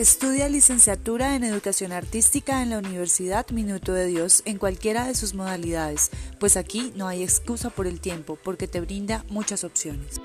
Estudia licenciatura en Educación Artística en la Universidad Minuto de Dios en cualquiera de sus modalidades, pues aquí no hay excusa por el tiempo, porque te brinda muchas opciones.